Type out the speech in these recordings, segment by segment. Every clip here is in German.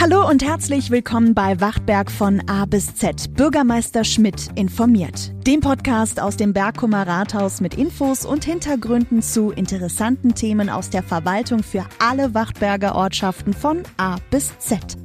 Hallo und herzlich willkommen bei Wachtberg von A bis Z. Bürgermeister Schmidt informiert. Dem Podcast aus dem Bergkummer Rathaus mit Infos und Hintergründen zu interessanten Themen aus der Verwaltung für alle Wachtberger Ortschaften von A bis Z.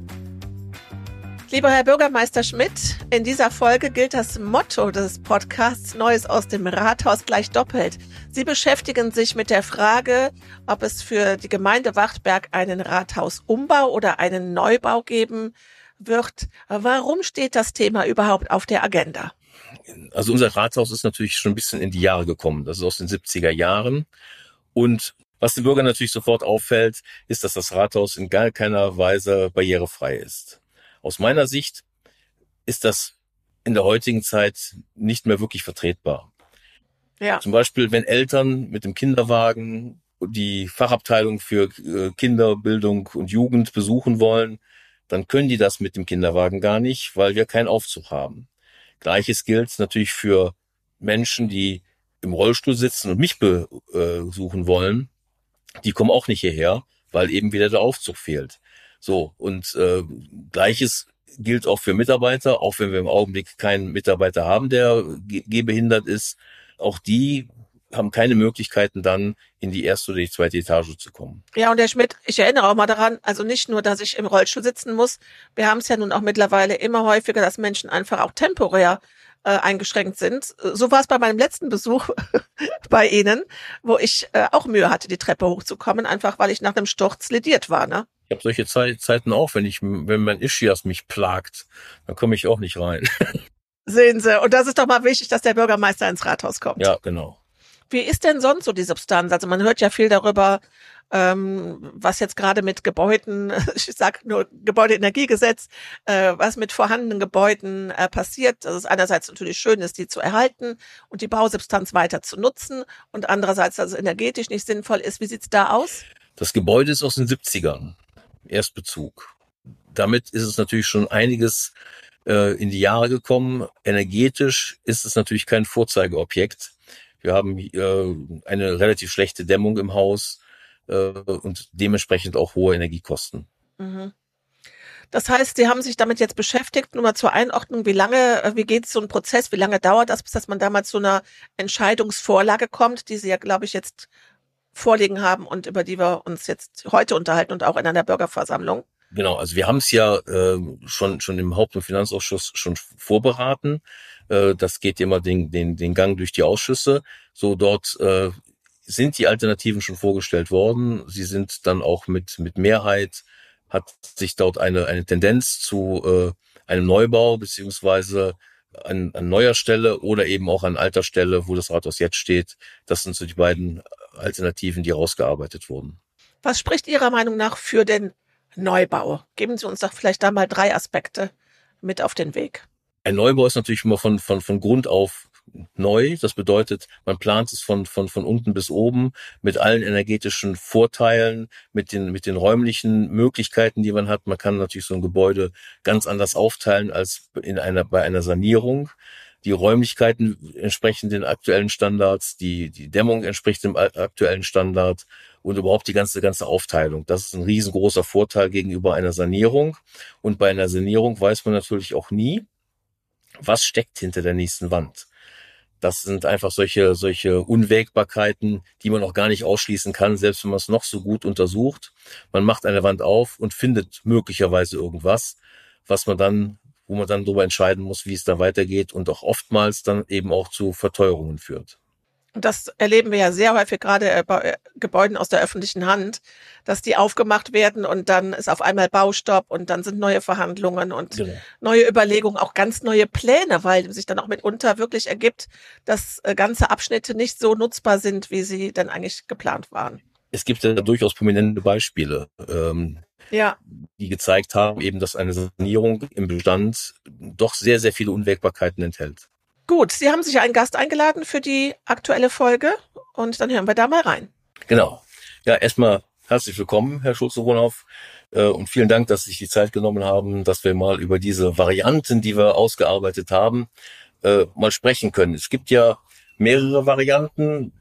Lieber Herr Bürgermeister Schmidt, in dieser Folge gilt das Motto des Podcasts Neues aus dem Rathaus gleich doppelt. Sie beschäftigen sich mit der Frage, ob es für die Gemeinde Wachtberg einen Rathausumbau oder einen Neubau geben wird. Warum steht das Thema überhaupt auf der Agenda? Also unser Rathaus ist natürlich schon ein bisschen in die Jahre gekommen. Das ist aus den 70er Jahren. Und was den Bürgern natürlich sofort auffällt, ist, dass das Rathaus in gar keiner Weise barrierefrei ist. Aus meiner Sicht ist das in der heutigen Zeit nicht mehr wirklich vertretbar. Ja. Zum Beispiel, wenn Eltern mit dem Kinderwagen die Fachabteilung für äh, Kinderbildung und Jugend besuchen wollen, dann können die das mit dem Kinderwagen gar nicht, weil wir keinen Aufzug haben. Gleiches gilt natürlich für Menschen, die im Rollstuhl sitzen und mich besuchen wollen. Die kommen auch nicht hierher, weil eben wieder der Aufzug fehlt. So, und äh, gleiches gilt auch für Mitarbeiter, auch wenn wir im Augenblick keinen Mitarbeiter haben, der gehbehindert ist. Auch die haben keine Möglichkeiten dann in die erste oder die zweite Etage zu kommen. Ja, und Herr Schmidt, ich erinnere auch mal daran, also nicht nur, dass ich im Rollstuhl sitzen muss, wir haben es ja nun auch mittlerweile immer häufiger, dass Menschen einfach auch temporär äh, eingeschränkt sind. So war es bei meinem letzten Besuch bei Ihnen, wo ich äh, auch Mühe hatte, die Treppe hochzukommen, einfach weil ich nach einem Sturz lediert war. Ne? Ich habe solche Ze Zeiten auch, wenn ich, wenn mein Ischias mich plagt, dann komme ich auch nicht rein. Sehen Sie, und das ist doch mal wichtig, dass der Bürgermeister ins Rathaus kommt. Ja, genau. Wie ist denn sonst so die Substanz? Also man hört ja viel darüber, ähm, was jetzt gerade mit Gebäuden, ich sag nur Gebäudeenergiegesetz, äh, was mit vorhandenen Gebäuden äh, passiert. Dass es einerseits natürlich schön ist, die zu erhalten und die Bausubstanz weiter zu nutzen und andererseits, dass es energetisch nicht sinnvoll ist. Wie sieht's da aus? Das Gebäude ist aus den 70ern. Erstbezug. Damit ist es natürlich schon einiges äh, in die Jahre gekommen. Energetisch ist es natürlich kein Vorzeigeobjekt. Wir haben äh, eine relativ schlechte Dämmung im Haus äh, und dementsprechend auch hohe Energiekosten. Mhm. Das heißt, Sie haben sich damit jetzt beschäftigt. Nur mal zur Einordnung, wie lange, äh, wie geht so ein Prozess, wie lange dauert das, bis dass man damals zu einer Entscheidungsvorlage kommt, die Sie ja, glaube ich, jetzt vorliegen haben und über die wir uns jetzt heute unterhalten und auch in einer Bürgerversammlung. Genau, also wir haben es ja äh, schon schon im Haupt- und Finanzausschuss schon vorberaten. Äh, das geht immer den, den, den Gang durch die Ausschüsse. So dort äh, sind die Alternativen schon vorgestellt worden. Sie sind dann auch mit mit Mehrheit hat sich dort eine eine Tendenz zu äh, einem Neubau beziehungsweise an, an neuer Stelle oder eben auch an alter Stelle, wo das Rathaus jetzt steht. Das sind so die beiden Alternativen, die rausgearbeitet wurden. Was spricht Ihrer Meinung nach für den Neubau? Geben Sie uns doch vielleicht da mal drei Aspekte mit auf den Weg. Ein Neubau ist natürlich immer von, von, von Grund auf neu. Das bedeutet, man plant es von, von, von unten bis oben mit allen energetischen Vorteilen, mit den, mit den räumlichen Möglichkeiten, die man hat. Man kann natürlich so ein Gebäude ganz anders aufteilen als in einer, bei einer Sanierung die Räumlichkeiten entsprechen den aktuellen Standards, die, die Dämmung entspricht dem aktuellen Standard und überhaupt die ganze, ganze Aufteilung. Das ist ein riesengroßer Vorteil gegenüber einer Sanierung. Und bei einer Sanierung weiß man natürlich auch nie, was steckt hinter der nächsten Wand. Das sind einfach solche, solche Unwägbarkeiten, die man auch gar nicht ausschließen kann, selbst wenn man es noch so gut untersucht. Man macht eine Wand auf und findet möglicherweise irgendwas, was man dann wo man dann darüber entscheiden muss, wie es da weitergeht und auch oftmals dann eben auch zu Verteuerungen führt. Und das erleben wir ja sehr häufig gerade bei äh, Gebäuden aus der öffentlichen Hand, dass die aufgemacht werden und dann ist auf einmal Baustopp und dann sind neue Verhandlungen und genau. neue Überlegungen, auch ganz neue Pläne, weil sich dann auch mitunter wirklich ergibt, dass äh, ganze Abschnitte nicht so nutzbar sind, wie sie dann eigentlich geplant waren. Es gibt ja durchaus prominente Beispiele. Ähm, ja. die gezeigt haben, eben, dass eine Sanierung im Bestand doch sehr, sehr viele Unwägbarkeiten enthält. Gut, Sie haben sich einen Gast eingeladen für die aktuelle Folge und dann hören wir da mal rein. Genau. Ja, erstmal herzlich willkommen, Herr Schulze-Wohnhoff. Äh, und vielen Dank, dass Sie sich die Zeit genommen haben, dass wir mal über diese Varianten, die wir ausgearbeitet haben, äh, mal sprechen können. Es gibt ja mehrere Varianten.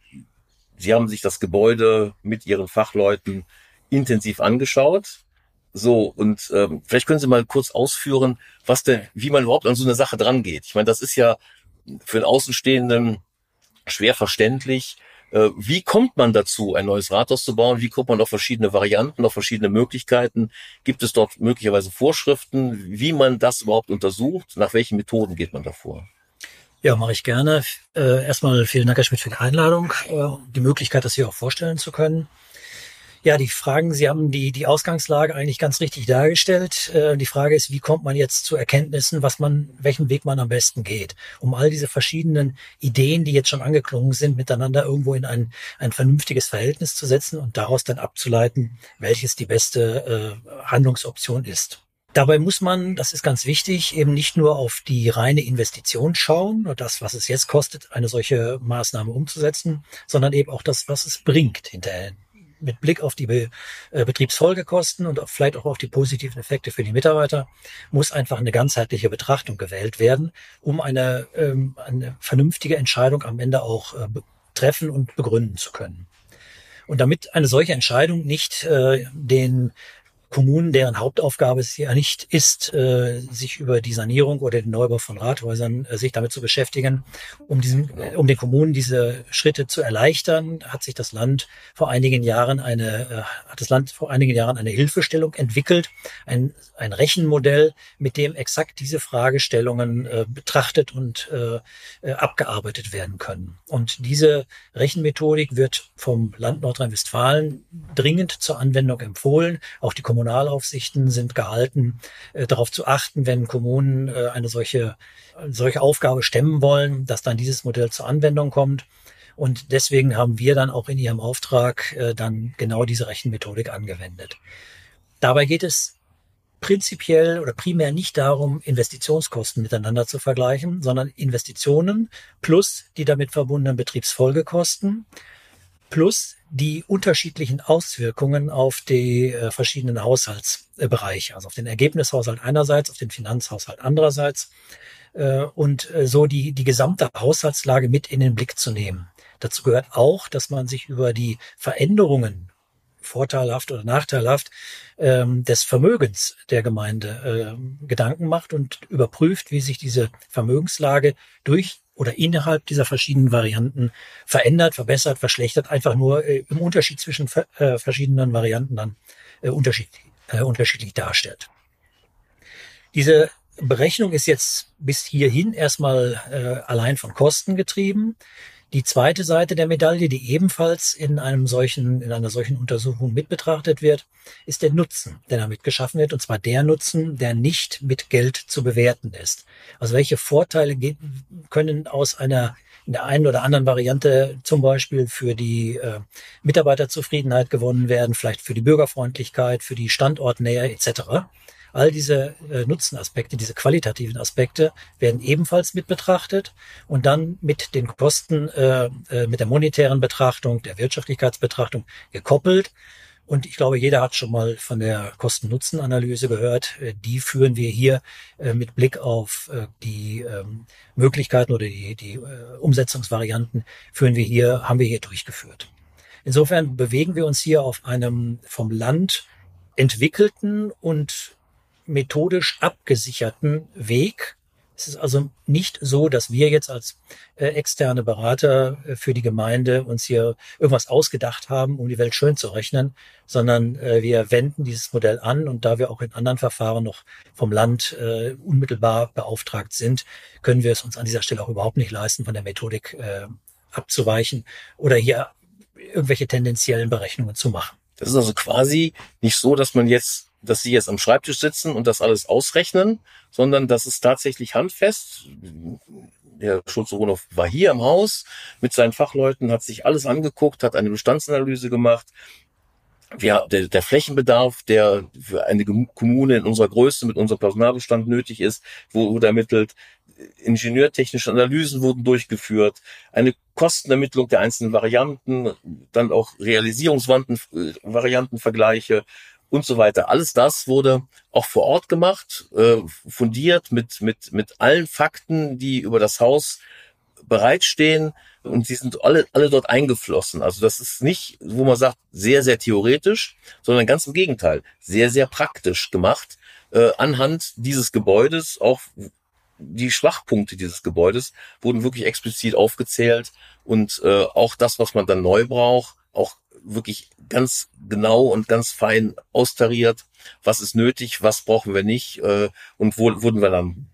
Sie haben sich das Gebäude mit Ihren Fachleuten intensiv angeschaut. So, und ähm, vielleicht können Sie mal kurz ausführen, was denn, wie man überhaupt an so eine Sache dran geht. Ich meine, das ist ja für den Außenstehenden schwer verständlich. Äh, wie kommt man dazu, ein neues Rathaus zu bauen? Wie kommt man auf verschiedene Varianten, auf verschiedene Möglichkeiten? Gibt es dort möglicherweise Vorschriften, wie man das überhaupt untersucht? Nach welchen Methoden geht man davor? Ja, mache ich gerne. Äh, erstmal vielen Dank, Herr Schmidt, für die Einladung, äh, die Möglichkeit, das hier auch vorstellen zu können. Ja, die Fragen, Sie haben die, die Ausgangslage eigentlich ganz richtig dargestellt. Äh, die Frage ist, wie kommt man jetzt zu Erkenntnissen, was man, welchen Weg man am besten geht, um all diese verschiedenen Ideen, die jetzt schon angeklungen sind, miteinander irgendwo in ein, ein vernünftiges Verhältnis zu setzen und daraus dann abzuleiten, welches die beste äh, Handlungsoption ist. Dabei muss man, das ist ganz wichtig, eben nicht nur auf die reine Investition schauen und das, was es jetzt kostet, eine solche Maßnahme umzusetzen, sondern eben auch das, was es bringt hinterher mit Blick auf die Be äh, Betriebsfolgekosten und vielleicht auch auf die positiven Effekte für die Mitarbeiter muss einfach eine ganzheitliche Betrachtung gewählt werden, um eine, ähm, eine vernünftige Entscheidung am Ende auch äh, treffen und begründen zu können. Und damit eine solche Entscheidung nicht äh, den Kommunen, deren Hauptaufgabe es ja nicht ist, äh, sich über die Sanierung oder den Neubau von Rathäusern äh, sich damit zu beschäftigen. Um diesen, äh, um den Kommunen diese Schritte zu erleichtern, hat sich das Land vor einigen Jahren eine, äh, hat das Land vor einigen Jahren eine Hilfestellung entwickelt, ein, ein Rechenmodell, mit dem exakt diese Fragestellungen äh, betrachtet und äh, abgearbeitet werden können. Und diese Rechenmethodik wird vom Land Nordrhein-Westfalen dringend zur Anwendung empfohlen. Auch die Kommunalaufsichten sind gehalten, äh, darauf zu achten, wenn Kommunen äh, eine solche, solche Aufgabe stemmen wollen, dass dann dieses Modell zur Anwendung kommt. Und deswegen haben wir dann auch in Ihrem Auftrag äh, dann genau diese Rechenmethodik angewendet. Dabei geht es prinzipiell oder primär nicht darum, Investitionskosten miteinander zu vergleichen, sondern Investitionen plus die damit verbundenen Betriebsfolgekosten plus die unterschiedlichen Auswirkungen auf die äh, verschiedenen Haushaltsbereiche, also auf den Ergebnishaushalt einerseits, auf den Finanzhaushalt andererseits äh, und äh, so die, die gesamte Haushaltslage mit in den Blick zu nehmen. Dazu gehört auch, dass man sich über die Veränderungen vorteilhaft oder nachteilhaft ähm, des Vermögens der Gemeinde äh, Gedanken macht und überprüft, wie sich diese Vermögenslage durch oder innerhalb dieser verschiedenen Varianten verändert, verbessert, verschlechtert, einfach nur äh, im Unterschied zwischen äh, verschiedenen Varianten dann äh, unterschiedlich, äh, unterschiedlich darstellt. Diese Berechnung ist jetzt bis hierhin erstmal äh, allein von Kosten getrieben. Die zweite Seite der Medaille, die ebenfalls in einem solchen, in einer solchen Untersuchung mit betrachtet wird, ist der Nutzen, der damit geschaffen wird, und zwar der Nutzen, der nicht mit Geld zu bewerten ist. Also welche Vorteile können aus einer in der einen oder anderen Variante zum Beispiel für die äh, Mitarbeiterzufriedenheit gewonnen werden, vielleicht für die Bürgerfreundlichkeit, für die Standortnähe etc. All diese äh, Nutzenaspekte, diese qualitativen Aspekte werden ebenfalls mit betrachtet und dann mit den Kosten, äh, äh, mit der monetären Betrachtung, der Wirtschaftlichkeitsbetrachtung gekoppelt. Und ich glaube, jeder hat schon mal von der Kosten-Nutzen-Analyse gehört. Äh, die führen wir hier äh, mit Blick auf äh, die ähm, Möglichkeiten oder die, die Umsetzungsvarianten führen wir hier, haben wir hier durchgeführt. Insofern bewegen wir uns hier auf einem vom Land entwickelten und methodisch abgesicherten Weg. Es ist also nicht so, dass wir jetzt als äh, externe Berater äh, für die Gemeinde uns hier irgendwas ausgedacht haben, um die Welt schön zu rechnen, sondern äh, wir wenden dieses Modell an und da wir auch in anderen Verfahren noch vom Land äh, unmittelbar beauftragt sind, können wir es uns an dieser Stelle auch überhaupt nicht leisten, von der Methodik äh, abzuweichen oder hier irgendwelche tendenziellen Berechnungen zu machen. Das ist also quasi nicht so, dass man jetzt dass sie jetzt am Schreibtisch sitzen und das alles ausrechnen, sondern das ist tatsächlich handfest. Der Schulze-Ronow war hier im Haus mit seinen Fachleuten, hat sich alles angeguckt, hat eine Bestandsanalyse gemacht. Ja, der, der Flächenbedarf, der für eine Kommune in unserer Größe mit unserem Personalbestand nötig ist, wurde ermittelt. Ingenieurtechnische Analysen wurden durchgeführt, eine Kostenermittlung der einzelnen Varianten, dann auch Realisierungsvariantenvergleiche und so weiter. Alles das wurde auch vor Ort gemacht, äh, fundiert mit, mit, mit allen Fakten, die über das Haus bereitstehen. und sie sind alle, alle dort eingeflossen. Also das ist nicht, wo man sagt, sehr, sehr theoretisch, sondern ganz im Gegenteil, sehr, sehr praktisch gemacht, äh, anhand dieses Gebäudes, auch die Schwachpunkte dieses Gebäudes wurden wirklich explizit aufgezählt und äh, auch das, was man dann neu braucht, auch wirklich ganz genau und ganz fein austariert. Was ist nötig, was brauchen wir nicht äh, und wo wurden wir dann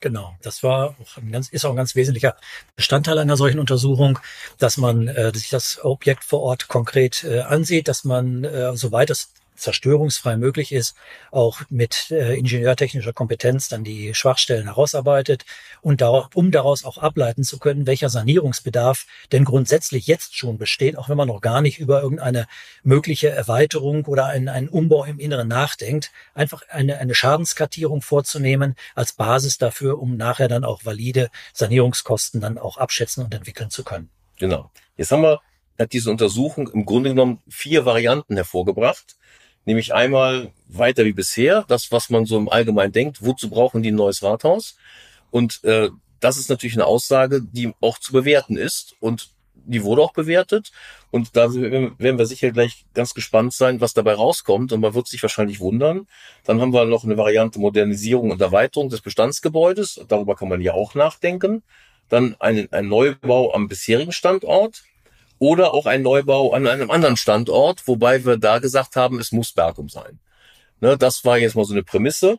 Genau, das war auch ein ganz, ist auch ein ganz wesentlicher Bestandteil einer solchen Untersuchung, dass man äh, sich das Objekt vor Ort konkret äh, ansieht, dass man, äh, soweit es zerstörungsfrei möglich ist, auch mit äh, ingenieurtechnischer Kompetenz dann die Schwachstellen herausarbeitet und da, um daraus auch ableiten zu können, welcher Sanierungsbedarf denn grundsätzlich jetzt schon besteht, auch wenn man noch gar nicht über irgendeine mögliche Erweiterung oder einen, einen Umbau im Inneren nachdenkt, einfach eine, eine Schadenskartierung vorzunehmen als Basis dafür, um nachher dann auch valide Sanierungskosten dann auch abschätzen und entwickeln zu können. Genau. Jetzt haben wir hat diese Untersuchung im Grunde genommen vier Varianten hervorgebracht. Nämlich einmal weiter wie bisher, das, was man so im Allgemeinen denkt, wozu brauchen die ein neues Rathaus? Und äh, das ist natürlich eine Aussage, die auch zu bewerten ist und die wurde auch bewertet. Und da werden wir sicher gleich ganz gespannt sein, was dabei rauskommt. Und man wird sich wahrscheinlich wundern. Dann haben wir noch eine Variante Modernisierung und Erweiterung des Bestandsgebäudes. Darüber kann man ja auch nachdenken. Dann ein, ein Neubau am bisherigen Standort oder auch ein Neubau an einem anderen Standort, wobei wir da gesagt haben, es muss Bergum sein. Ne, das war jetzt mal so eine Prämisse.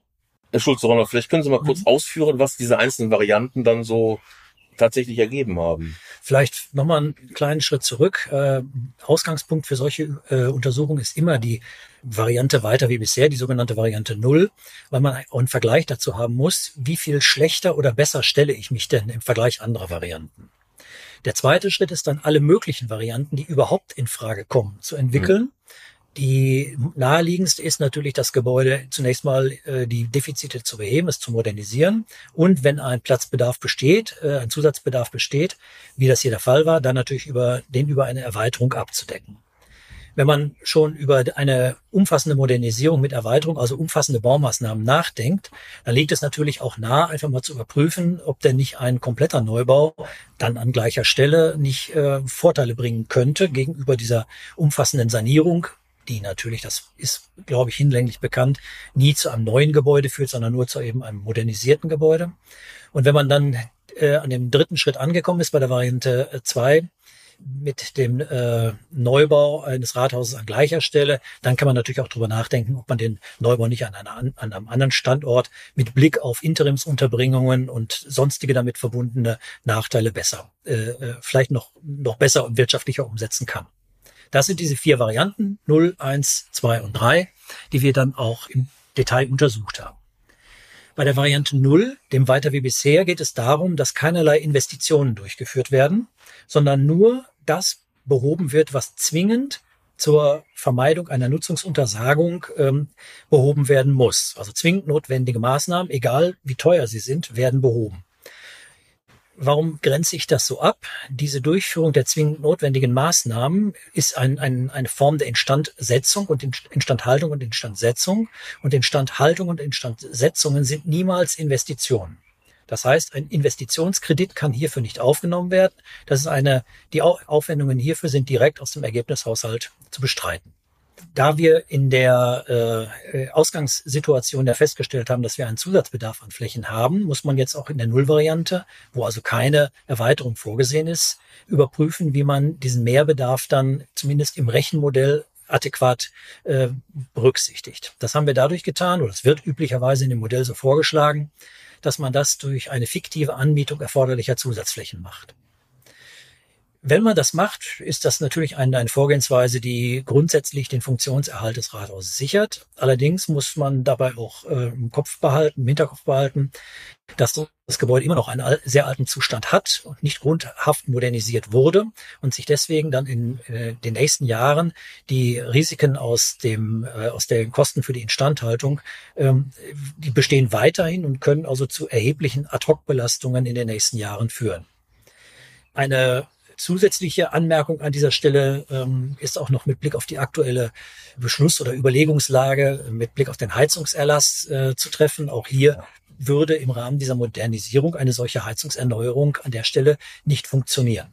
Herr Schulze-Ronner, vielleicht können Sie mal kurz mhm. ausführen, was diese einzelnen Varianten dann so tatsächlich ergeben haben. Vielleicht nochmal einen kleinen Schritt zurück. Äh, Ausgangspunkt für solche äh, Untersuchungen ist immer die Variante weiter wie bisher, die sogenannte Variante Null, weil man einen Vergleich dazu haben muss, wie viel schlechter oder besser stelle ich mich denn im Vergleich anderer Varianten. Der zweite Schritt ist dann alle möglichen Varianten, die überhaupt in Frage kommen, zu entwickeln. Mhm. Die naheliegendste ist natürlich das Gebäude zunächst mal äh, die Defizite zu beheben, es zu modernisieren und wenn ein Platzbedarf besteht, äh, ein Zusatzbedarf besteht, wie das hier der Fall war, dann natürlich über den über eine Erweiterung abzudecken. Wenn man schon über eine umfassende Modernisierung mit Erweiterung, also umfassende Baumaßnahmen nachdenkt, dann liegt es natürlich auch nah, einfach mal zu überprüfen, ob denn nicht ein kompletter Neubau dann an gleicher Stelle nicht äh, Vorteile bringen könnte gegenüber dieser umfassenden Sanierung, die natürlich, das ist, glaube ich, hinlänglich bekannt, nie zu einem neuen Gebäude führt, sondern nur zu eben einem modernisierten Gebäude. Und wenn man dann äh, an dem dritten Schritt angekommen ist bei der Variante 2, mit dem äh, Neubau eines Rathauses an gleicher Stelle, dann kann man natürlich auch darüber nachdenken, ob man den Neubau nicht an, einer, an einem anderen Standort mit Blick auf Interimsunterbringungen und sonstige damit verbundene Nachteile besser, äh, äh vielleicht noch, noch besser und wirtschaftlicher umsetzen kann. Das sind diese vier Varianten, 0, 1, 2 und 3, die wir dann auch im Detail untersucht haben. Bei der Variante 0, dem weiter wie bisher, geht es darum, dass keinerlei Investitionen durchgeführt werden, sondern nur das behoben wird, was zwingend zur Vermeidung einer Nutzungsuntersagung ähm, behoben werden muss. Also zwingend notwendige Maßnahmen, egal wie teuer sie sind, werden behoben. Warum grenze ich das so ab? Diese Durchführung der zwingend notwendigen Maßnahmen ist ein, ein, eine Form der Instandsetzung und Instandhaltung und Instandsetzung. Und Instandhaltung und Instandsetzungen sind niemals Investitionen. Das heißt, ein Investitionskredit kann hierfür nicht aufgenommen werden. Das ist eine, die Aufwendungen hierfür sind direkt aus dem Ergebnishaushalt zu bestreiten. Da wir in der äh, Ausgangssituation ja festgestellt haben, dass wir einen Zusatzbedarf an Flächen haben, muss man jetzt auch in der Nullvariante, wo also keine Erweiterung vorgesehen ist, überprüfen, wie man diesen Mehrbedarf dann zumindest im Rechenmodell adäquat äh, berücksichtigt. Das haben wir dadurch getan, oder es wird üblicherweise in dem Modell so vorgeschlagen, dass man das durch eine fiktive Anmietung erforderlicher Zusatzflächen macht. Wenn man das macht, ist das natürlich eine, eine Vorgehensweise, die grundsätzlich den Funktionserhalt des Rathauses sichert. Allerdings muss man dabei auch äh, im Kopf behalten, im Hinterkopf behalten, dass das Gebäude immer noch einen sehr alten Zustand hat und nicht grundhaft modernisiert wurde und sich deswegen dann in äh, den nächsten Jahren die Risiken aus dem äh, aus den Kosten für die Instandhaltung ähm, die bestehen weiterhin und können also zu erheblichen Ad-hoc-Belastungen in den nächsten Jahren führen. Eine Zusätzliche Anmerkung an dieser Stelle ähm, ist auch noch mit Blick auf die aktuelle Beschluss- oder Überlegungslage, mit Blick auf den Heizungserlass äh, zu treffen. Auch hier würde im Rahmen dieser Modernisierung eine solche Heizungserneuerung an der Stelle nicht funktionieren.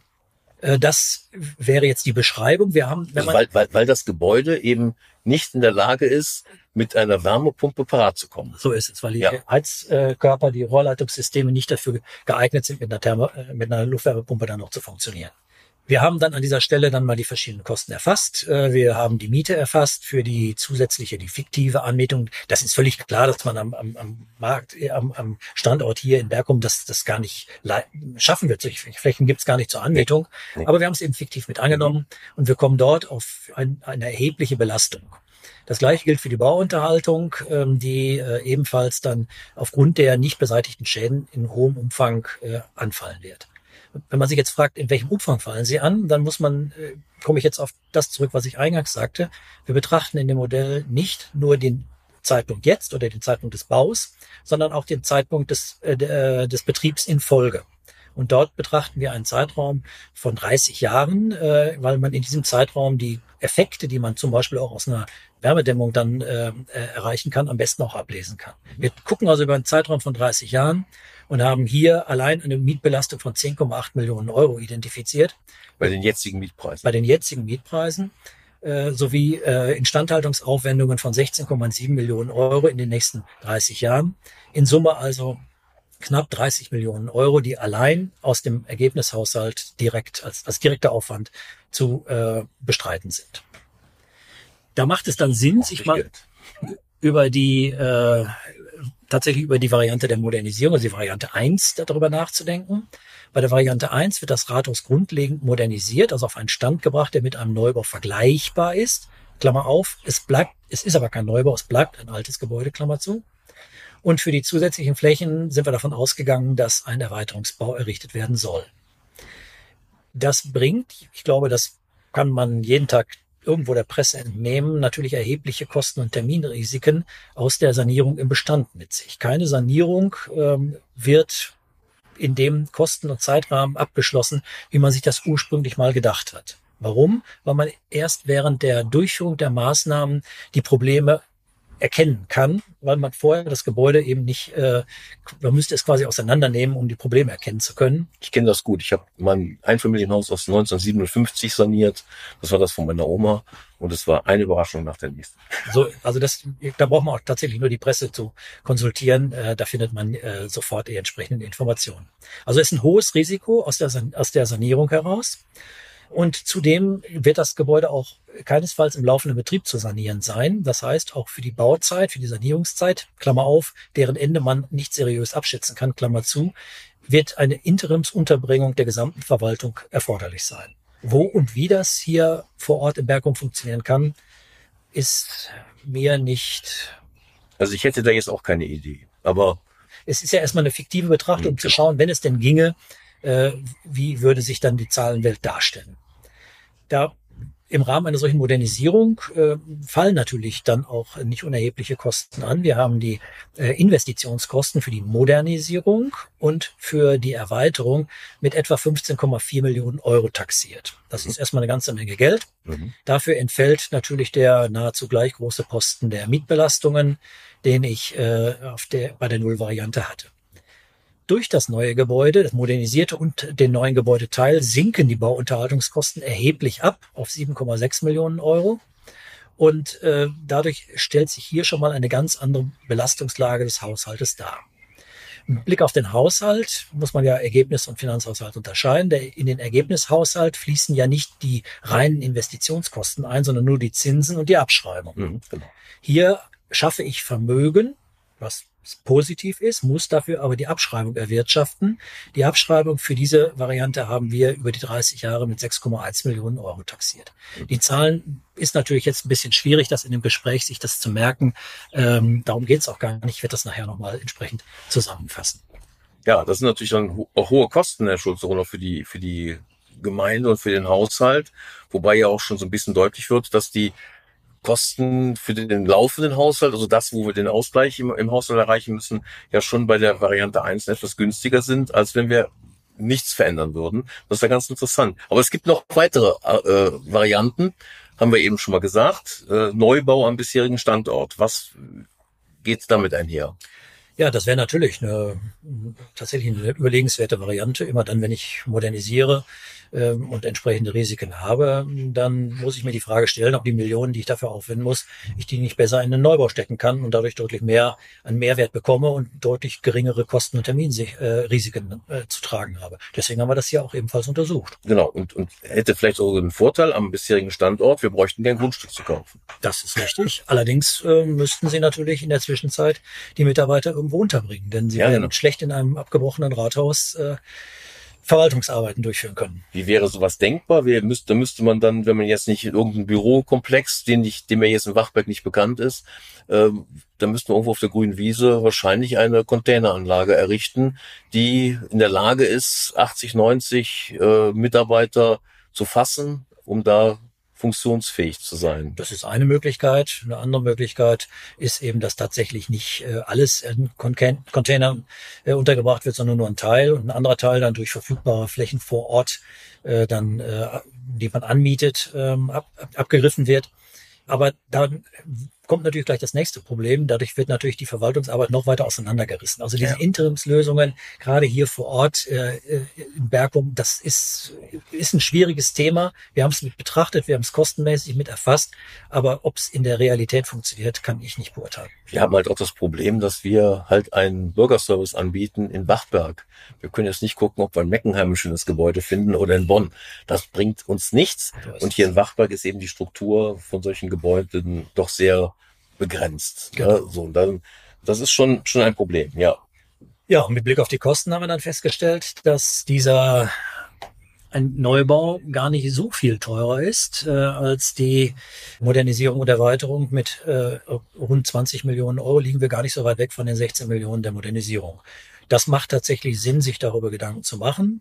Äh, das wäre jetzt die Beschreibung. Wir haben, wenn also weil, weil, weil das Gebäude eben nicht in der Lage ist, mit einer Wärmepumpe parat zu kommen. So ist es, weil die ja. Heizkörper, die Rohrleitungssysteme nicht dafür geeignet sind, mit einer, Thermo, äh, mit einer Luftwärmepumpe dann noch zu funktionieren. Wir haben dann an dieser Stelle dann mal die verschiedenen Kosten erfasst. Äh, wir haben die Miete erfasst für die zusätzliche, die fiktive Anmietung. Das ist völlig klar, dass man am, am, am Markt, äh, am, am Standort hier in Bergum das, das gar nicht schaffen wird. Solche Flächen gibt es gar nicht zur Anmietung. Nee. Aber wir haben es eben fiktiv mit angenommen und wir kommen dort auf ein, eine erhebliche Belastung. Das gleiche gilt für die Bauunterhaltung, ähm, die äh, ebenfalls dann aufgrund der nicht beseitigten Schäden in hohem Umfang anfallen wird. Wenn man sich jetzt fragt, in welchem Umfang fallen sie an, dann muss man, äh, komme ich jetzt auf das zurück, was ich eingangs sagte. Wir betrachten in dem Modell nicht nur den Zeitpunkt jetzt oder den Zeitpunkt des Baus, sondern auch den Zeitpunkt des, äh, äh des Betriebs in Folge. Und dort betrachten wir einen Zeitraum von 30 Jahren, äh, weil man in diesem Zeitraum die Effekte, die man zum Beispiel auch aus einer Wärmedämmung dann äh, äh erreichen kann, am besten auch ablesen kann. Wir gucken also über einen Zeitraum von 30 Jahren und haben hier allein eine Mietbelastung von 10,8 Millionen Euro identifiziert. Bei den jetzigen Mietpreisen. Bei den jetzigen Mietpreisen äh, sowie äh, Instandhaltungsaufwendungen von 16,7 Millionen Euro in den nächsten 30 Jahren. In Summe also knapp 30 Millionen Euro, die allein aus dem Ergebnishaushalt direkt als, als direkter Aufwand zu äh, bestreiten sind. Da macht es dann Sinn, sich mal über die äh, tatsächlich über die Variante der Modernisierung, also die Variante 1 darüber nachzudenken. Bei der Variante 1 wird das Rathaus grundlegend modernisiert, also auf einen Stand gebracht, der mit einem Neubau vergleichbar ist. Klammer auf, es bleibt, es ist aber kein Neubau, es bleibt ein altes Gebäude, Klammer zu. Und für die zusätzlichen Flächen sind wir davon ausgegangen, dass ein Erweiterungsbau errichtet werden soll. Das bringt, ich glaube, das kann man jeden Tag irgendwo der Presse entnehmen, natürlich erhebliche Kosten und Terminrisiken aus der Sanierung im Bestand mit sich. Keine Sanierung ähm, wird in dem Kosten- und Zeitrahmen abgeschlossen, wie man sich das ursprünglich mal gedacht hat. Warum? Weil man erst während der Durchführung der Maßnahmen die Probleme erkennen kann, weil man vorher das Gebäude eben nicht, äh, man müsste es quasi auseinandernehmen, um die Probleme erkennen zu können. Ich kenne das gut. Ich habe mein Einfamilienhaus aus 1957 saniert. Das war das von meiner Oma und es war eine Überraschung nach der nächsten. So, also das, da braucht man auch tatsächlich nur die Presse zu konsultieren. Äh, da findet man äh, sofort die entsprechenden Informationen. Also es ist ein hohes Risiko aus der, aus der Sanierung heraus. Und zudem wird das Gebäude auch keinesfalls im laufenden Betrieb zu sanieren sein. Das heißt, auch für die Bauzeit, für die Sanierungszeit, Klammer auf, deren Ende man nicht seriös abschätzen kann, Klammer zu, wird eine Interimsunterbringung der gesamten Verwaltung erforderlich sein. Wo und wie das hier vor Ort im Bergum funktionieren kann, ist mir nicht. Also ich hätte da jetzt auch keine Idee, aber. Es ist ja erstmal eine fiktive Betrachtung, um zu schauen, wenn es denn ginge, äh, wie würde sich dann die Zahlenwelt darstellen. Da im Rahmen einer solchen Modernisierung äh, fallen natürlich dann auch nicht unerhebliche Kosten an. Wir haben die äh, Investitionskosten für die Modernisierung und für die Erweiterung mit etwa 15,4 Millionen Euro taxiert. Das ist erstmal eine ganze Menge Geld. Mhm. Dafür entfällt natürlich der nahezu gleich große Posten der Mietbelastungen, den ich äh, auf der, bei der Nullvariante hatte. Durch das neue Gebäude, das modernisierte und den neuen Gebäudeteil sinken die Bauunterhaltungskosten erheblich ab auf 7,6 Millionen Euro. Und äh, dadurch stellt sich hier schon mal eine ganz andere Belastungslage des Haushaltes dar. Mit Blick auf den Haushalt muss man ja Ergebnis- und Finanzhaushalt unterscheiden. Der, in den Ergebnishaushalt fließen ja nicht die reinen Investitionskosten ein, sondern nur die Zinsen und die Abschreibung. Mhm, genau. Hier schaffe ich Vermögen, was positiv ist, muss dafür aber die Abschreibung erwirtschaften. Die Abschreibung für diese Variante haben wir über die 30 Jahre mit 6,1 Millionen Euro taxiert. Die Zahlen ist natürlich jetzt ein bisschen schwierig, das in dem Gespräch sich das zu merken. Ähm, darum geht es auch gar nicht. Ich werde das nachher nochmal entsprechend zusammenfassen. Ja, das sind natürlich dann auch hohe Kosten, Herr Schulze, für die, für die Gemeinde und für den Haushalt, wobei ja auch schon so ein bisschen deutlich wird, dass die Kosten für den laufenden Haushalt, also das, wo wir den Ausgleich im, im Haushalt erreichen müssen, ja schon bei der Variante 1 etwas günstiger sind, als wenn wir nichts verändern würden. Das ist ja ganz interessant. Aber es gibt noch weitere äh, Varianten, haben wir eben schon mal gesagt. Äh, Neubau am bisherigen Standort. Was geht damit einher? Ja, das wäre natürlich eine, tatsächlich eine überlegenswerte Variante. Immer dann, wenn ich modernisiere, ähm, und entsprechende Risiken habe, dann muss ich mir die Frage stellen, ob die Millionen, die ich dafür aufwenden muss, ich die nicht besser in den Neubau stecken kann und dadurch deutlich mehr an Mehrwert bekomme und deutlich geringere Kosten und Terminrisiken äh, zu tragen habe. Deswegen haben wir das hier auch ebenfalls untersucht. Genau, und, und hätte vielleicht auch einen Vorteil am bisherigen Standort, wir bräuchten kein Grundstück zu kaufen. Das ist richtig. Allerdings äh, müssten Sie natürlich in der Zwischenzeit die Mitarbeiter irgendwo unterbringen, denn sie ja, werden genau. schlecht in einem abgebrochenen Rathaus äh, Verwaltungsarbeiten durchführen können. Wie wäre sowas denkbar? Wie müsste, müsste man dann, wenn man jetzt nicht in irgendeinem Bürokomplex, den ich, dem mir jetzt in Wachberg nicht bekannt ist, ähm, dann müsste man irgendwo auf der grünen Wiese wahrscheinlich eine Containeranlage errichten, die in der Lage ist, 80, 90 äh, Mitarbeiter zu fassen, um da funktionsfähig zu sein. Das ist eine Möglichkeit. Eine andere Möglichkeit ist eben, dass tatsächlich nicht äh, alles in Containern äh, untergebracht wird, sondern nur ein Teil und ein anderer Teil dann durch verfügbare Flächen vor Ort äh, dann, die man anmietet, ähm, ab, ab, abgegriffen wird. Aber dann kommt natürlich gleich das nächste Problem. Dadurch wird natürlich die Verwaltungsarbeit noch weiter auseinandergerissen. Also diese ja. Interimslösungen, gerade hier vor Ort äh, äh, in Bergum, das ist, ist ein schwieriges Thema. Wir haben es mit betrachtet, wir haben es kostenmäßig mit erfasst, aber ob es in der Realität funktioniert, kann ich nicht beurteilen. Wir haben halt auch das Problem, dass wir halt einen Bürgerservice anbieten in Bachberg. Wir können jetzt nicht gucken, ob wir in Meckenheim ein schönes Gebäude finden oder in Bonn. Das bringt uns nichts. Und hier in Bachberg ist eben die Struktur von solchen Gebäuden doch sehr begrenzt. Ne? Genau. Ne? So, dann, das ist schon, schon ein Problem, ja. Ja, und mit Blick auf die Kosten haben wir dann festgestellt, dass dieser ein Neubau gar nicht so viel teurer ist äh, als die Modernisierung und Erweiterung mit äh, rund 20 Millionen Euro liegen wir gar nicht so weit weg von den 16 Millionen der Modernisierung. Das macht tatsächlich Sinn, sich darüber Gedanken zu machen.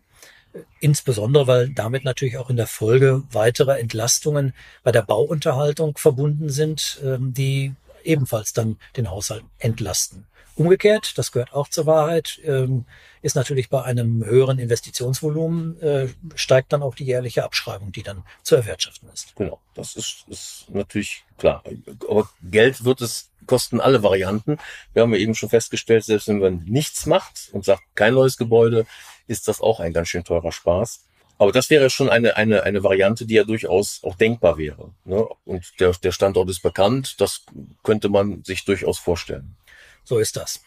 Insbesondere, weil damit natürlich auch in der Folge weitere Entlastungen bei der Bauunterhaltung verbunden sind, ähm, die ebenfalls dann den Haushalt entlasten. Umgekehrt, das gehört auch zur Wahrheit, ähm, ist natürlich bei einem höheren Investitionsvolumen äh, steigt dann auch die jährliche Abschreibung, die dann zu erwirtschaften ist. Genau, das ist, ist natürlich klar. Aber Geld wird es kosten alle Varianten. Wir haben ja eben schon festgestellt, selbst wenn man nichts macht und sagt kein neues Gebäude, ist das auch ein ganz schön teurer Spaß. Aber das wäre schon eine, eine, eine Variante, die ja durchaus auch denkbar wäre. Ne? Und der, der Standort ist bekannt, das könnte man sich durchaus vorstellen. So ist das.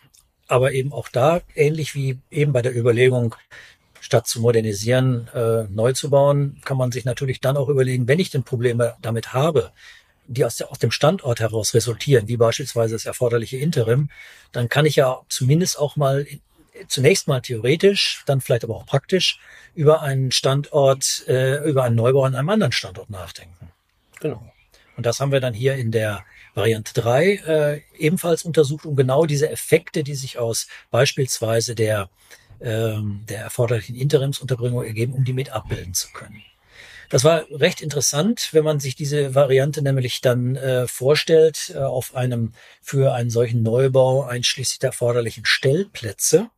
Aber eben auch da, ähnlich wie eben bei der Überlegung, statt zu modernisieren, äh, neu zu bauen, kann man sich natürlich dann auch überlegen, wenn ich denn Probleme damit habe, die aus, der, aus dem Standort heraus resultieren, wie beispielsweise das erforderliche Interim, dann kann ich ja zumindest auch mal zunächst mal theoretisch, dann vielleicht aber auch praktisch über einen Standort, äh, über einen Neubau an einem anderen Standort nachdenken. Genau. Und das haben wir dann hier in der Variante 3 äh, ebenfalls untersucht, um genau diese Effekte, die sich aus beispielsweise der, ähm, der erforderlichen Interimsunterbringung ergeben, um die mit abbilden zu können. Das war recht interessant, wenn man sich diese Variante nämlich dann äh, vorstellt, äh, auf einem für einen solchen Neubau einschließlich der erforderlichen Stellplätze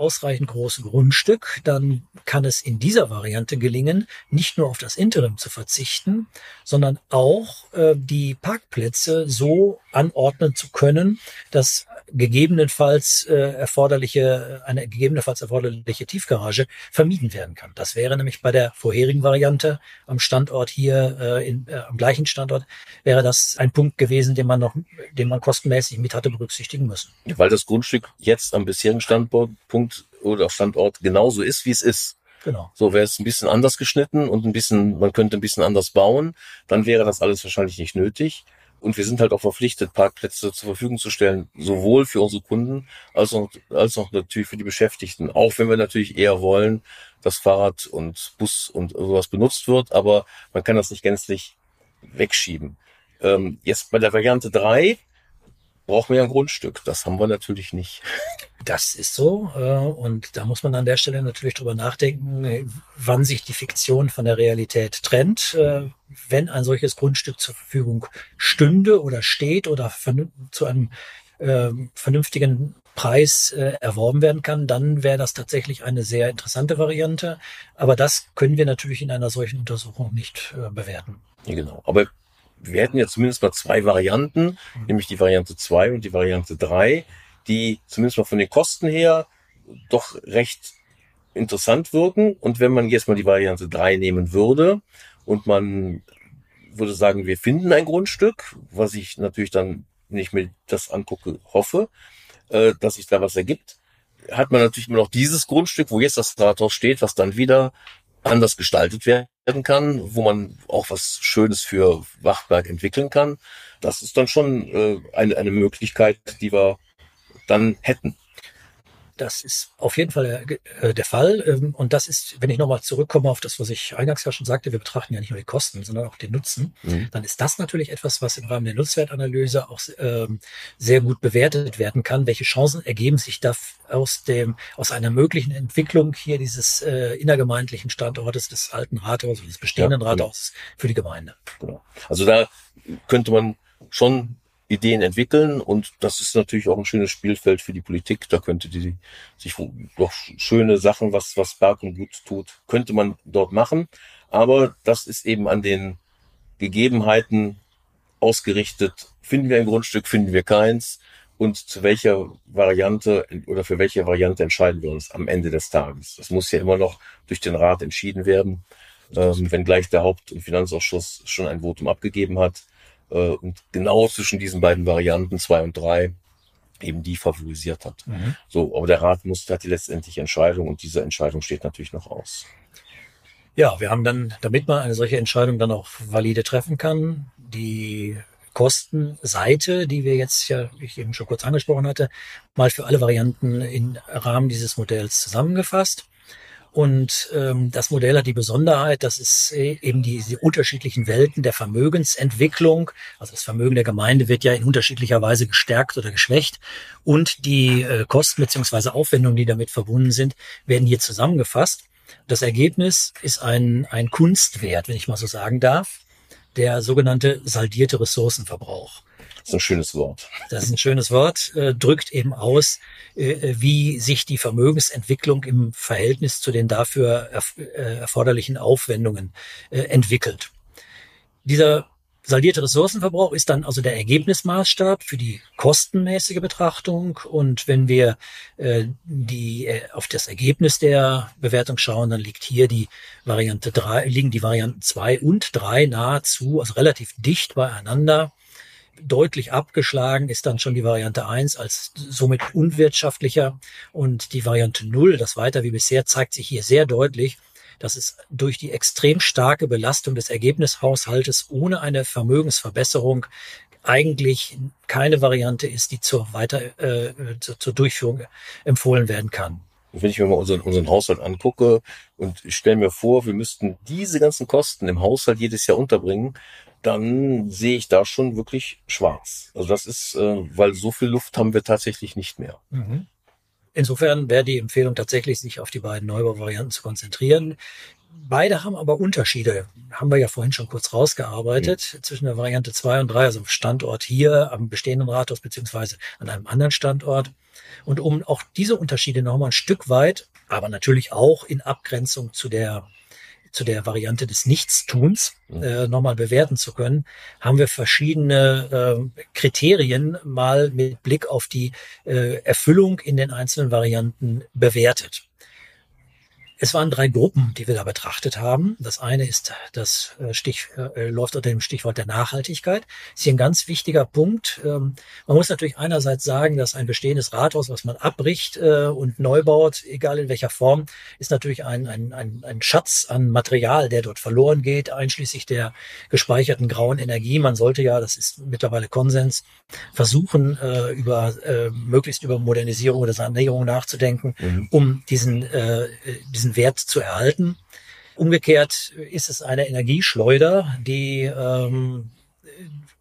ausreichend große Grundstück, dann kann es in dieser Variante gelingen, nicht nur auf das Interim zu verzichten, sondern auch äh, die Parkplätze so anordnen zu können, dass gegebenenfalls äh, erforderliche, eine gegebenenfalls erforderliche Tiefgarage vermieden werden kann. Das wäre nämlich bei der vorherigen Variante am Standort hier, äh, in, äh, am gleichen Standort, wäre das ein Punkt gewesen, den man noch, den man kostenmäßig mit hatte berücksichtigen müssen. Weil das Grundstück jetzt am bisherigen Standpunkt oder Standort genauso ist, wie es ist. Genau. So wäre es ein bisschen anders geschnitten und ein bisschen, man könnte ein bisschen anders bauen, dann wäre das alles wahrscheinlich nicht nötig. Und wir sind halt auch verpflichtet, Parkplätze zur Verfügung zu stellen, sowohl für unsere Kunden als auch, als auch natürlich für die Beschäftigten. Auch wenn wir natürlich eher wollen, dass Fahrrad und Bus und sowas benutzt wird, aber man kann das nicht gänzlich wegschieben. Ähm, jetzt bei der Variante drei brauchen wir ein Grundstück. Das haben wir natürlich nicht. Das ist so. Äh, und da muss man an der Stelle natürlich drüber nachdenken, wann sich die Fiktion von der Realität trennt. Äh, wenn ein solches Grundstück zur Verfügung stünde oder steht oder zu einem ähm, vernünftigen Preis äh, erworben werden kann, dann wäre das tatsächlich eine sehr interessante Variante. Aber das können wir natürlich in einer solchen Untersuchung nicht bewerten. Ja, genau. Aber wir hätten ja zumindest mal zwei Varianten, mhm. nämlich die Variante 2 und die Variante 3, die zumindest mal von den Kosten her doch recht interessant wirken. Und wenn man jetzt mal die Variante 3 nehmen würde und man würde sagen, wir finden ein Grundstück, was ich natürlich dann, wenn ich mir das angucke, hoffe, äh, dass sich da was ergibt, hat man natürlich immer noch dieses Grundstück, wo jetzt das Rathaus steht, was dann wieder anders gestaltet werden kann, wo man auch was Schönes für Wachberg entwickeln kann. Das ist dann schon äh, eine, eine Möglichkeit, die wir dann hätten. Das ist auf jeden Fall der, äh, der Fall. Ähm, und das ist, wenn ich nochmal zurückkomme auf das, was ich eingangs ja schon sagte, wir betrachten ja nicht nur die Kosten, sondern auch den Nutzen, mhm. dann ist das natürlich etwas, was im Rahmen der Nutzwertanalyse auch ähm, sehr gut bewertet werden kann. Welche Chancen ergeben sich da aus dem, aus einer möglichen Entwicklung hier dieses äh, innergemeindlichen Standortes des alten Rathauses, des bestehenden ja, genau. Rathauses für die Gemeinde? Genau. Also da könnte man schon Ideen entwickeln und das ist natürlich auch ein schönes Spielfeld für die Politik. Da könnte die sich doch schöne Sachen, was, was Berg und Gut tut, könnte man dort machen. Aber das ist eben an den Gegebenheiten ausgerichtet. Finden wir ein Grundstück, finden wir keins und zu welcher Variante oder für welche Variante entscheiden wir uns am Ende des Tages. Das muss ja immer noch durch den Rat entschieden werden, ähm, wenngleich der Haupt- und Finanzausschuss schon ein Votum abgegeben hat äh, und genau zwischen diesen beiden Varianten zwei und drei eben die favorisiert hat. Mhm. So, aber der Rat muss hat die letztendliche Entscheidung und diese Entscheidung steht natürlich noch aus. Ja, wir haben dann, damit man eine solche Entscheidung dann auch valide treffen kann, die Kostenseite, die wir jetzt ja, ich eben schon kurz angesprochen hatte, mal für alle Varianten im Rahmen dieses Modells zusammengefasst. Und ähm, das Modell hat die Besonderheit, dass es äh, eben diese unterschiedlichen Welten der Vermögensentwicklung, also das Vermögen der Gemeinde wird ja in unterschiedlicher Weise gestärkt oder geschwächt und die äh, Kosten beziehungsweise Aufwendungen, die damit verbunden sind, werden hier zusammengefasst. Das Ergebnis ist ein, ein Kunstwert, wenn ich mal so sagen darf, der sogenannte saldierte Ressourcenverbrauch. Das ist ein schönes Wort. Das ist ein schönes Wort, äh, drückt eben aus, äh, wie sich die Vermögensentwicklung im Verhältnis zu den dafür erf äh, erforderlichen Aufwendungen äh, entwickelt. Dieser saldierte Ressourcenverbrauch ist dann also der Ergebnismaßstab für die kostenmäßige Betrachtung. Und wenn wir äh, die, äh, auf das Ergebnis der Bewertung schauen, dann liegt hier die Variante drei liegen die Varianten zwei und drei nahezu, also relativ dicht beieinander deutlich abgeschlagen ist dann schon die Variante 1 als somit unwirtschaftlicher und die Variante 0, das weiter wie bisher, zeigt sich hier sehr deutlich, dass es durch die extrem starke Belastung des Ergebnishaushaltes ohne eine Vermögensverbesserung eigentlich keine Variante ist, die zur weiter äh, zur, zur Durchführung empfohlen werden kann. wenn ich mir mal unseren, unseren Haushalt angucke und ich stelle mir vor, wir müssten diese ganzen Kosten im Haushalt jedes Jahr unterbringen, dann sehe ich da schon wirklich schwarz. Also das ist, äh, weil so viel Luft haben wir tatsächlich nicht mehr. Mhm. Insofern wäre die Empfehlung tatsächlich, sich auf die beiden Neubauvarianten zu konzentrieren. Beide haben aber Unterschiede. Haben wir ja vorhin schon kurz rausgearbeitet mhm. zwischen der Variante 2 und 3, also Standort hier, am bestehenden Rathaus beziehungsweise an einem anderen Standort. Und um auch diese Unterschiede nochmal ein Stück weit, aber natürlich auch in Abgrenzung zu der zu der Variante des Nichtstuns mhm. äh, nochmal bewerten zu können, haben wir verschiedene äh, Kriterien mal mit Blick auf die äh, Erfüllung in den einzelnen Varianten bewertet. Es waren drei Gruppen, die wir da betrachtet haben. Das eine ist das äh, Stich, äh, läuft unter dem Stichwort der Nachhaltigkeit. Das ist hier ein ganz wichtiger Punkt. Ähm, man muss natürlich einerseits sagen, dass ein bestehendes Rathaus, was man abbricht äh, und neu baut, egal in welcher Form, ist natürlich ein, ein, ein, ein Schatz an Material, der dort verloren geht, einschließlich der gespeicherten grauen Energie. Man sollte ja, das ist mittlerweile Konsens, versuchen, äh, über äh, möglichst über Modernisierung oder Sanierung nachzudenken, mhm. um diesen, äh, diesen diesen Wert zu erhalten. Umgekehrt ist es eine Energieschleuder, die ähm,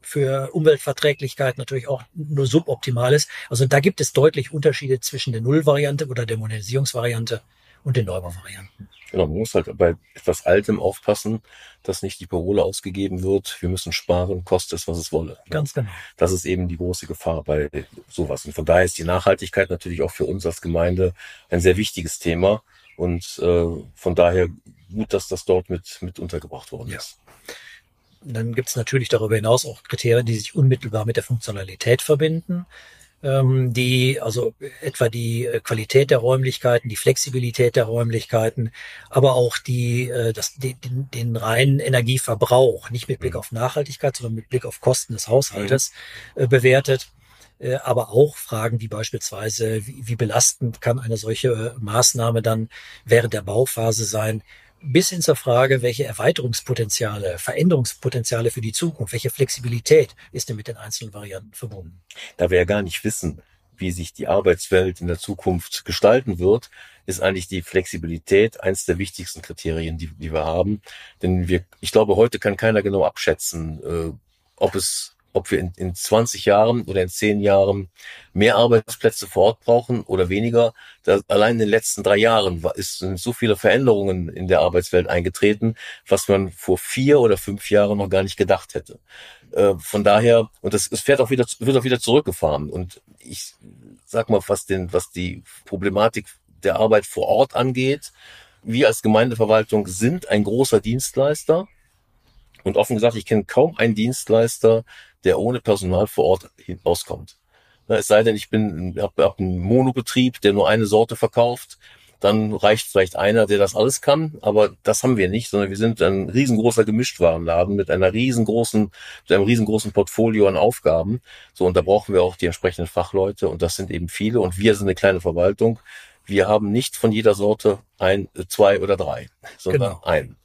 für Umweltverträglichkeit natürlich auch nur suboptimal ist. Also da gibt es deutlich Unterschiede zwischen der Nullvariante oder der Modernisierungsvariante und den Neubauvarianten. Genau, man muss halt bei etwas Altem aufpassen, dass nicht die Parole ausgegeben wird, wir müssen sparen, koste es, was es wolle. Ganz genau. Das ist eben die große Gefahr bei sowas. Und von daher ist die Nachhaltigkeit natürlich auch für uns als Gemeinde ein sehr wichtiges Thema. Und äh, von daher gut, dass das dort mit, mit untergebracht worden ist. Dann gibt es natürlich darüber hinaus auch Kriterien, die sich unmittelbar mit der Funktionalität verbinden. ähm, die also etwa die äh, Qualität der Räumlichkeiten, die Flexibilität der Räumlichkeiten, aber auch die, äh, das, den, den reinen Energieverbrauch, nicht mit Blick mhm. auf Nachhaltigkeit, sondern mit Blick auf Kosten des Haushaltes äh, bewertet aber auch Fragen wie beispielsweise, wie, wie belastend kann eine solche Maßnahme dann während der Bauphase sein, bis hin zur Frage, welche Erweiterungspotenziale, Veränderungspotenziale für die Zukunft, welche Flexibilität ist denn mit den einzelnen Varianten verbunden? Da wir ja gar nicht wissen, wie sich die Arbeitswelt in der Zukunft gestalten wird, ist eigentlich die Flexibilität eines der wichtigsten Kriterien, die, die wir haben. Denn wir, ich glaube, heute kann keiner genau abschätzen, äh, ob es ob wir in, in 20 Jahren oder in 10 Jahren mehr Arbeitsplätze vor Ort brauchen oder weniger. Da, allein in den letzten drei Jahren war, ist, sind so viele Veränderungen in der Arbeitswelt eingetreten, was man vor vier oder fünf Jahren noch gar nicht gedacht hätte. Äh, von daher, und das, es fährt auch wieder, wird auch wieder zurückgefahren. Und ich sag mal, was den, was die Problematik der Arbeit vor Ort angeht, wir als Gemeindeverwaltung sind ein großer Dienstleister. Und offen gesagt, ich kenne kaum einen Dienstleister, der ohne Personal vor Ort auskommt. Es sei denn, ich bin habe hab einen Monobetrieb, der nur eine Sorte verkauft, dann reicht vielleicht einer, der das alles kann, aber das haben wir nicht, sondern wir sind ein riesengroßer Gemischtwarenladen mit einer riesengroßen, mit einem riesengroßen Portfolio an Aufgaben. So, und da brauchen wir auch die entsprechenden Fachleute und das sind eben viele und wir sind eine kleine Verwaltung. Wir haben nicht von jeder Sorte ein, zwei oder drei, sondern genau. einen.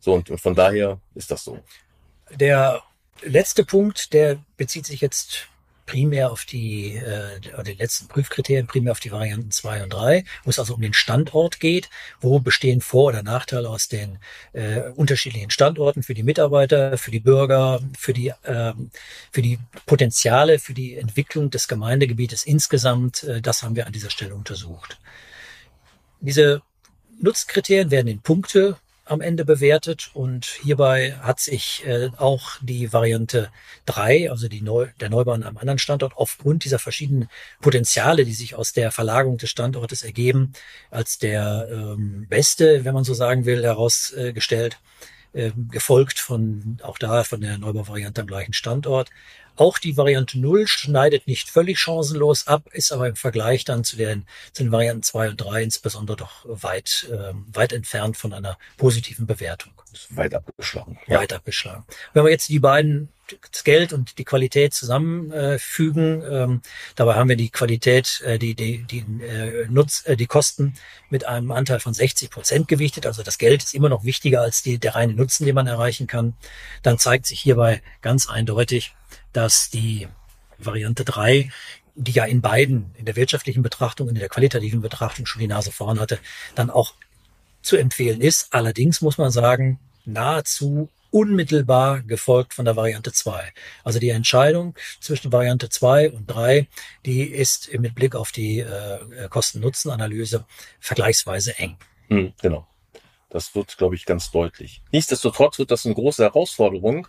So, und, und von daher ist das so. Der letzte Punkt, der bezieht sich jetzt primär auf die, äh, die letzten Prüfkriterien, primär auf die Varianten zwei und drei, wo es also um den Standort geht, wo bestehen Vor- oder Nachteile aus den äh, unterschiedlichen Standorten für die Mitarbeiter, für die Bürger, für die, äh, für die Potenziale, für die Entwicklung des Gemeindegebietes insgesamt. Äh, das haben wir an dieser Stelle untersucht. Diese Nutzkriterien werden in Punkte am Ende bewertet und hierbei hat sich äh, auch die Variante drei, also die Neu der Neubau an einem anderen Standort, aufgrund dieser verschiedenen Potenziale, die sich aus der Verlagerung des Standortes ergeben, als der ähm, beste, wenn man so sagen will, herausgestellt, äh, gefolgt von auch da von der Neubau-Variante am gleichen Standort. Auch die Variante 0 schneidet nicht völlig chancenlos ab, ist aber im Vergleich dann zu den, zu den Varianten 2 und 3 insbesondere doch weit, äh, weit entfernt von einer positiven Bewertung. Weit abgeschlagen. Ja. Weit abgeschlagen. Wenn wir jetzt die beiden das Geld und die Qualität zusammenfügen. Äh, ähm, dabei haben wir die Qualität, äh, die, die, die, äh, Nutz, äh, die Kosten mit einem Anteil von 60 Prozent gewichtet. Also das Geld ist immer noch wichtiger als die, der reine Nutzen, den man erreichen kann. Dann zeigt sich hierbei ganz eindeutig, dass die Variante drei, die ja in beiden, in der wirtschaftlichen Betrachtung und in der qualitativen Betrachtung schon die Nase vorn hatte, dann auch zu empfehlen ist. Allerdings muss man sagen, nahezu unmittelbar gefolgt von der Variante 2. Also die Entscheidung zwischen Variante 2 und 3, die ist mit Blick auf die äh, Kosten-Nutzen-Analyse vergleichsweise eng. Hm, genau. Das wird, glaube ich, ganz deutlich. Nichtsdestotrotz wird das eine große Herausforderung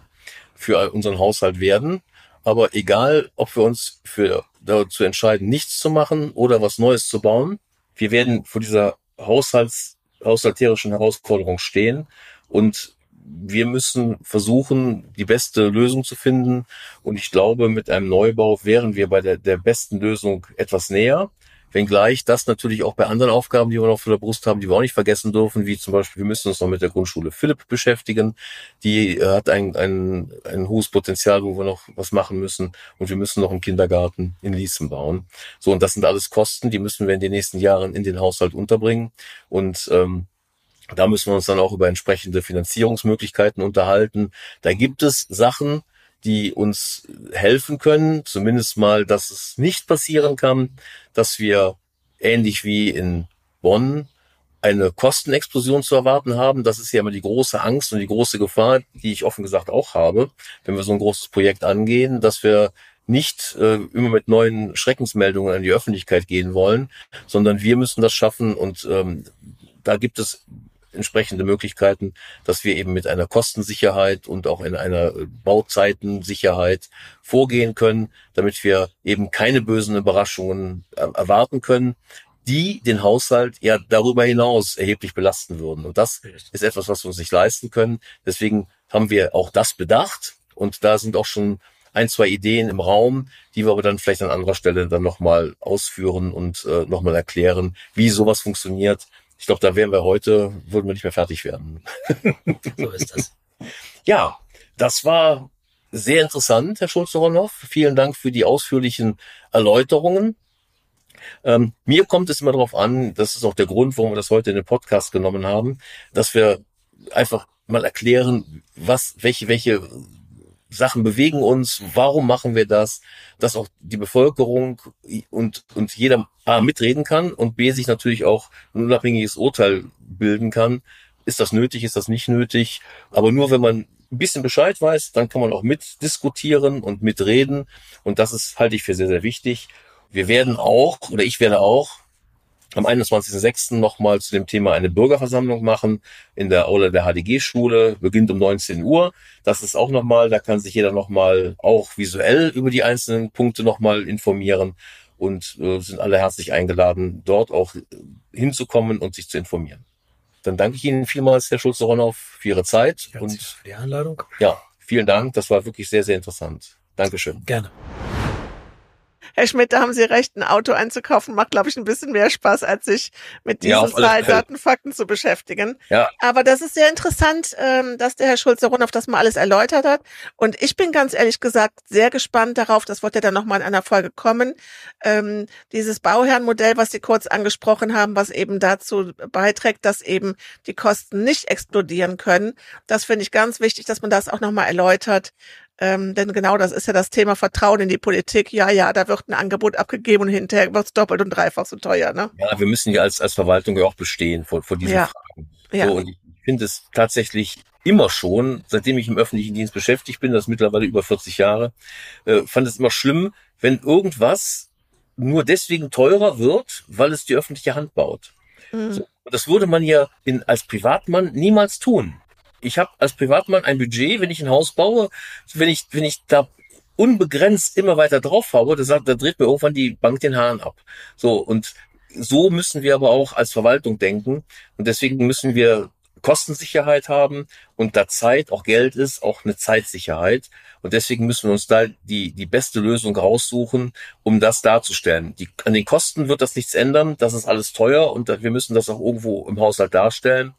für unseren Haushalt werden. Aber egal, ob wir uns für dazu entscheiden, nichts zu machen oder was Neues zu bauen, wir werden vor dieser Haushalts, haushalterischen Herausforderung stehen und wir müssen versuchen, die beste Lösung zu finden. Und ich glaube, mit einem Neubau wären wir bei der, der besten Lösung etwas näher. Wenngleich das natürlich auch bei anderen Aufgaben, die wir noch vor der Brust haben, die wir auch nicht vergessen dürfen, wie zum Beispiel, wir müssen uns noch mit der Grundschule Philipp beschäftigen. Die äh, hat ein, ein, ein hohes Potenzial, wo wir noch was machen müssen. Und wir müssen noch einen Kindergarten in Ließen bauen. So, und das sind alles Kosten, die müssen wir in den nächsten Jahren in den Haushalt unterbringen. Und ähm, da müssen wir uns dann auch über entsprechende Finanzierungsmöglichkeiten unterhalten. Da gibt es Sachen, die uns helfen können, zumindest mal, dass es nicht passieren kann, dass wir ähnlich wie in Bonn eine Kostenexplosion zu erwarten haben. Das ist ja immer die große Angst und die große Gefahr, die ich offen gesagt auch habe, wenn wir so ein großes Projekt angehen, dass wir nicht äh, immer mit neuen Schreckensmeldungen an die Öffentlichkeit gehen wollen, sondern wir müssen das schaffen und ähm, da gibt es entsprechende Möglichkeiten, dass wir eben mit einer Kostensicherheit und auch in einer Bauzeitensicherheit vorgehen können, damit wir eben keine bösen Überraschungen erwarten können, die den Haushalt ja darüber hinaus erheblich belasten würden. Und das ist etwas, was wir uns nicht leisten können. Deswegen haben wir auch das bedacht. Und da sind auch schon ein, zwei Ideen im Raum, die wir aber dann vielleicht an anderer Stelle dann nochmal ausführen und äh, nochmal erklären, wie sowas funktioniert. Ich glaube, da wären wir heute, würden wir nicht mehr fertig werden. So ist das. Ja, das war sehr interessant, Herr Schulze-Ronhoff. Vielen Dank für die ausführlichen Erläuterungen. Ähm, mir kommt es immer darauf an, das ist auch der Grund, warum wir das heute in den Podcast genommen haben, dass wir einfach mal erklären, was, welche, welche Sachen bewegen uns, warum machen wir das, dass auch die Bevölkerung und, und jeder A mitreden kann und B sich natürlich auch ein unabhängiges Urteil bilden kann. Ist das nötig, ist das nicht nötig? Aber nur wenn man ein bisschen Bescheid weiß, dann kann man auch mitdiskutieren und mitreden. Und das ist, halte ich für sehr, sehr wichtig. Wir werden auch, oder ich werde auch, am 21.06. nochmal zu dem Thema eine Bürgerversammlung machen in der Aula der HDG-Schule, beginnt um 19 Uhr. Das ist auch nochmal, da kann sich jeder nochmal auch visuell über die einzelnen Punkte nochmal informieren und äh, sind alle herzlich eingeladen, dort auch hinzukommen und sich zu informieren. Dann danke ich Ihnen vielmals, Herr Schulze-Ronhoff, für Ihre Zeit und für die Einladung. Ja, vielen Dank. Das war wirklich sehr, sehr interessant. Dankeschön. Gerne. Herr Schmidt, da haben Sie recht, ein Auto einzukaufen macht, glaube ich, ein bisschen mehr Spaß, als sich mit diesen Ja, Zahlen, Fälle. Daten, Fakten zu beschäftigen. Ja, Aber das ist sehr interessant, ähm, dass der Herr Schulze-Rundhoff das mal alles erläutert hat. Und ich bin ganz ehrlich gesagt sehr gespannt darauf, das wird ja dann nochmal in einer Folge kommen, ähm, dieses Bauherrenmodell, was Sie kurz angesprochen haben, was eben dazu beiträgt, dass eben die Kosten nicht explodieren können. Das finde ich ganz wichtig, dass man das auch nochmal erläutert. Ähm, denn genau das ist ja das Thema Vertrauen in die Politik. Ja, ja, da wird ein Angebot abgegeben und hinterher wird es doppelt und dreifach so teuer. Ne? ja, wir müssen ja als, als Verwaltung ja auch bestehen vor, vor diesen Ja. Fragen. Ja. So, und ich finde es tatsächlich immer schon, seitdem ich im öffentlichen Dienst beschäftigt bin, das ist mittlerweile über 40 Jahre, äh, fand es immer schlimm, wenn irgendwas nur deswegen teurer wird, weil es die öffentliche Hand baut. Mhm. So, und das würde man ja in, als Privatmann niemals tun. Ich habe als Privatmann ein Budget, wenn ich ein Haus baue, wenn ich, wenn ich da unbegrenzt immer weiter drauf haue, da, sagt, da dreht mir irgendwann die Bank den Hahn ab. So, und so müssen wir aber auch als Verwaltung denken. Und deswegen müssen wir Kostensicherheit haben und da Zeit auch Geld ist, auch eine Zeitsicherheit. Und deswegen müssen wir uns da die, die beste Lösung raussuchen, um das darzustellen. Die, an den Kosten wird das nichts ändern. Das ist alles teuer und wir müssen das auch irgendwo im Haushalt darstellen.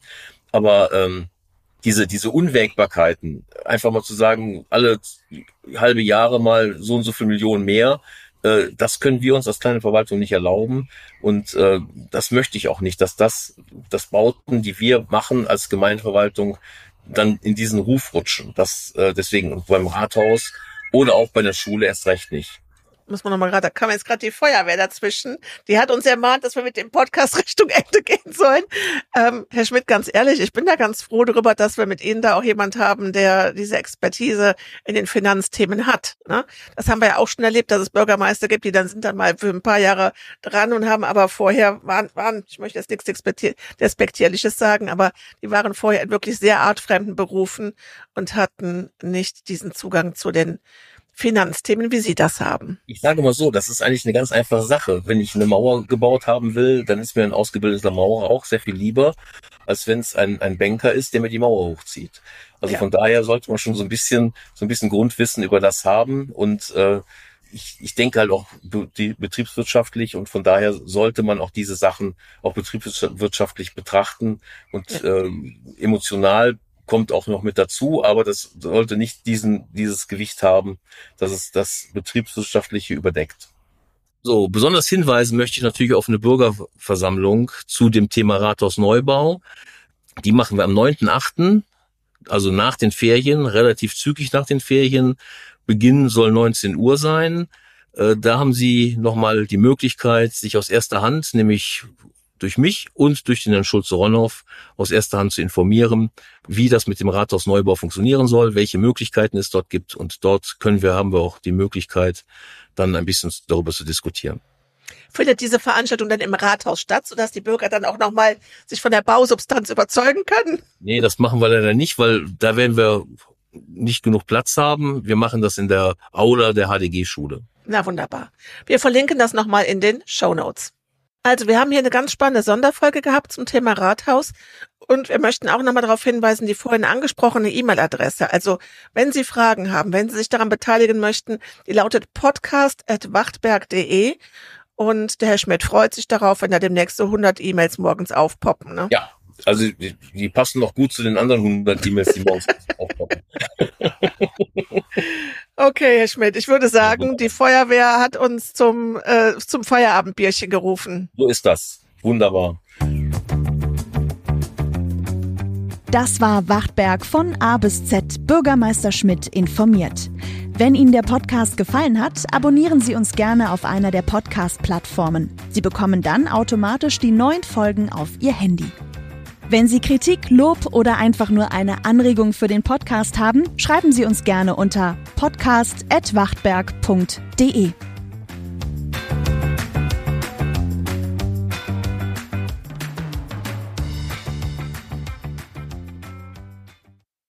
Aber ähm, diese, diese Unwägbarkeiten, einfach mal zu sagen, alle halbe Jahre mal so und so viel Millionen mehr, äh, das können wir uns als kleine Verwaltung nicht erlauben. Und äh, das möchte ich auch nicht, dass das, das Bauten, die wir machen als Gemeindeverwaltung, dann in diesen Ruf rutschen. Das äh, deswegen beim Rathaus oder auch bei der Schule erst recht nicht. Muss man nochmal gerade, da kam jetzt gerade die Feuerwehr dazwischen. Die hat uns ermahnt, dass wir mit dem Podcast Richtung Ende gehen sollen. Ähm, Herr Schmidt, ganz ehrlich, ich bin da ganz froh darüber, dass wir mit Ihnen da auch jemand haben, der diese Expertise in den Finanzthemen hat. Ne? Das haben wir ja auch schon erlebt, dass es Bürgermeister gibt, die dann sind dann mal für ein paar Jahre dran und haben aber vorher waren, waren ich möchte jetzt nichts Despektier- Despektierliches sagen, aber die waren vorher in wirklich sehr artfremden Berufen und hatten nicht diesen Zugang zu den Finanzthemen, wie Sie das haben. Ich sage mal so, das ist eigentlich eine ganz einfache Sache. Wenn ich eine Mauer gebaut haben will, dann ist mir ein ausgebildeter Maurer auch sehr viel lieber, als wenn es ein, ein Banker ist, der mir die Mauer hochzieht. Also Ja. von daher sollte man schon so ein bisschen, so ein bisschen Grundwissen über das haben und äh, ich, ich denke halt auch die betriebswirtschaftlich und von daher sollte man auch diese Sachen auch betriebswirtschaftlich betrachten und äh, emotional kommt auch noch mit dazu, aber das sollte nicht diesen, dieses Gewicht haben, dass es das betriebswirtschaftliche überdeckt. So, besonders hinweisen möchte ich natürlich auf eine Bürgerversammlung zu dem Thema Rathausneubau. Die machen wir am 9.8., also nach den Ferien, relativ zügig nach den Ferien. Beginn soll 19 Uhr sein. Äh, Da haben Sie nochmal die Möglichkeit, sich aus erster Hand, nämlich durch mich und durch den Herrn Schulze-Ronhoff aus erster Hand zu informieren, wie das mit dem Rathausneubau funktionieren soll, welche Möglichkeiten es dort gibt. Und dort können wir, haben wir auch die Möglichkeit, dann ein bisschen darüber zu diskutieren. Findet diese Veranstaltung dann im Rathaus statt, sodass die Bürger dann auch nochmal sich von der Bausubstanz überzeugen können? Nee, das machen wir leider nicht, weil da werden wir nicht genug Platz haben. Wir machen das in der Aula der HDG-Schule. Na wunderbar. Wir verlinken das nochmal in den Show Notes. Also wir haben hier eine ganz spannende Sonderfolge gehabt zum Thema Rathaus und wir möchten auch nochmal darauf hinweisen, die vorhin angesprochene E-Mail-Adresse. Also wenn Sie Fragen haben, wenn Sie sich daran beteiligen möchten, die lautet podcast.wachtberg.de und der Herr Schmidt freut sich darauf, wenn da demnächst so 100 E-Mails morgens aufpoppen. Ne? Ja, also die, die passen noch gut zu den anderen 100 E-Mails, die morgens aufpoppen. Okay, Herr Schmidt, ich würde sagen, die Feuerwehr hat uns zum, äh, zum Feierabendbierchen gerufen. So ist das. Wunderbar. Das war Wachtberg von A bis Z Bürgermeister Schmidt informiert. Wenn Ihnen der Podcast gefallen hat, abonnieren Sie uns gerne auf einer der Podcast-Plattformen. Sie bekommen dann automatisch die neuen Folgen auf Ihr Handy. Wenn Sie Kritik, Lob oder einfach nur eine Anregung für den Podcast haben, schreiben Sie uns gerne unter podcast.wachtberg.de.